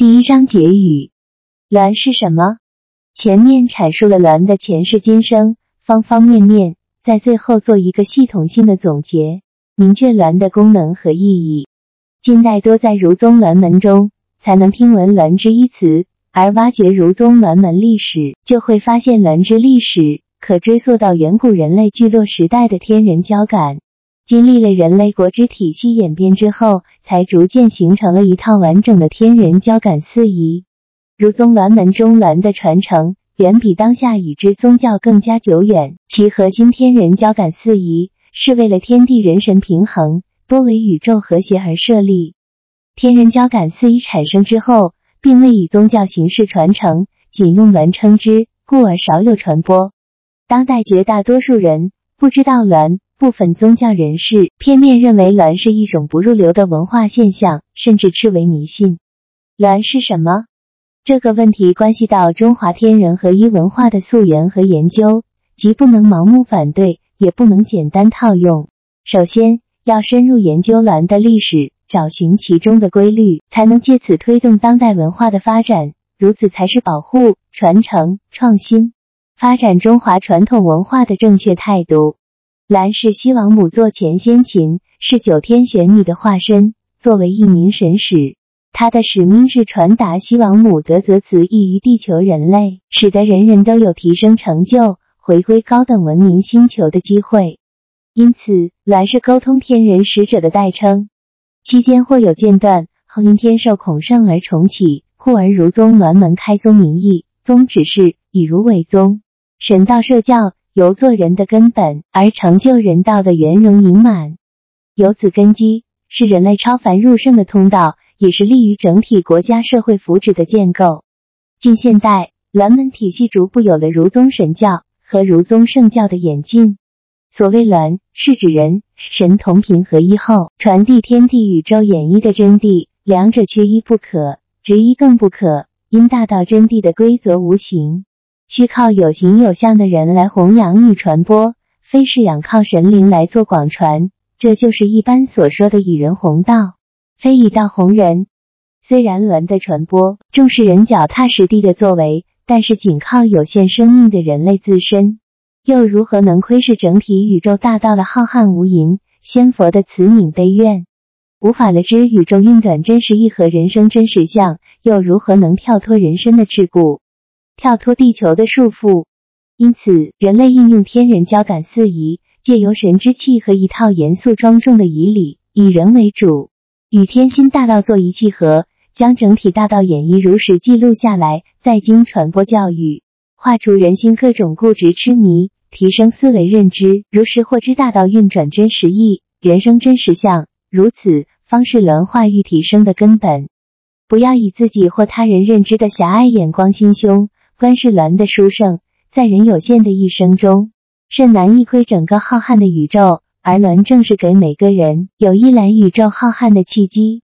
第一章结语：鸾是什么？前面阐述了鸾的前世今生，方方面面，在最后做一个系统性的总结，明确鸾的功能和意义。近代多在儒宗鸾门中才能听闻“鸾”之一词，而挖掘儒宗鸾门历史，就会发现鸾之历史可追溯到远古人类聚落时代的天人交感。经历了人类国之体系演变之后，才逐渐形成了一套完整的天人交感四仪。如宗鸾门中鸾的传承远比当下已知宗教更加久远。其核心天人交感四仪是为了天地人神平衡、多维宇宙和谐而设立。天人交感四仪产生之后，并未以宗教形式传承，仅用鸾称之，故而少有传播。当代绝大多数人不知道鸾。部分宗教人士片面认为鸾是一种不入流的文化现象，甚至斥为迷信。鸾是什么？这个问题关系到中华天人合一文化的溯源和研究，即不能盲目反对，也不能简单套用。首先要深入研究鸾的历史，找寻其中的规律，才能借此推动当代文化的发展。如此才是保护、传承、创新、发展中华传统文化的正确态度。鸾是西王母座前先秦，是九天玄女的化身。作为一名神使，他的使命是传达西王母德泽慈意于地球人类，使得人人都有提升成就、回归高等文明星球的机会。因此，鸾是沟通天人使者的代称。期间或有间断，后因天授孔圣而重启，故而如宗鸾门开宗明义，宗旨是以儒为宗，神道社教。由做人的根本，而成就人道的圆融盈满，由此根基是人类超凡入圣的通道，也是利于整体国家社会福祉的建构。近现代，鸾门体系逐步有了儒宗神教和儒宗圣教的演进。所谓鸾，是指人神同频合一后，传递天地宇宙演绎的真谛，两者缺一不可，执一更不可。因大道真谛的规则无形。需靠有形有相的人来弘扬与传播，非是仰靠神灵来做广传。这就是一般所说的以人弘道，非以道弘人。虽然鸾的传播重视人脚踏实地的作为，但是仅靠有限生命的人类自身，又如何能窥视整体宇宙大道的浩瀚无垠？仙佛的慈悯悲怨，无法了知宇宙运转真实意和人生真实相，又如何能跳脱人生的桎梏？跳脱地球的束缚，因此人类应用天人交感四仪，借由神之气和一套严肃庄重的仪礼，以人为主，与天心大道做一契合，将整体大道演绎如实记录下来，再经传播教育，化除人心各种固执痴迷，提升思维认知，如实获知大道运转真实意，人生真实相。如此方是轮化育提升的根本。不要以自己或他人认知的狭隘眼光心胸。观世鸾的殊胜，在人有限的一生中，甚难一窥整个浩瀚的宇宙，而鸾正是给每个人有一览宇宙浩瀚的契机。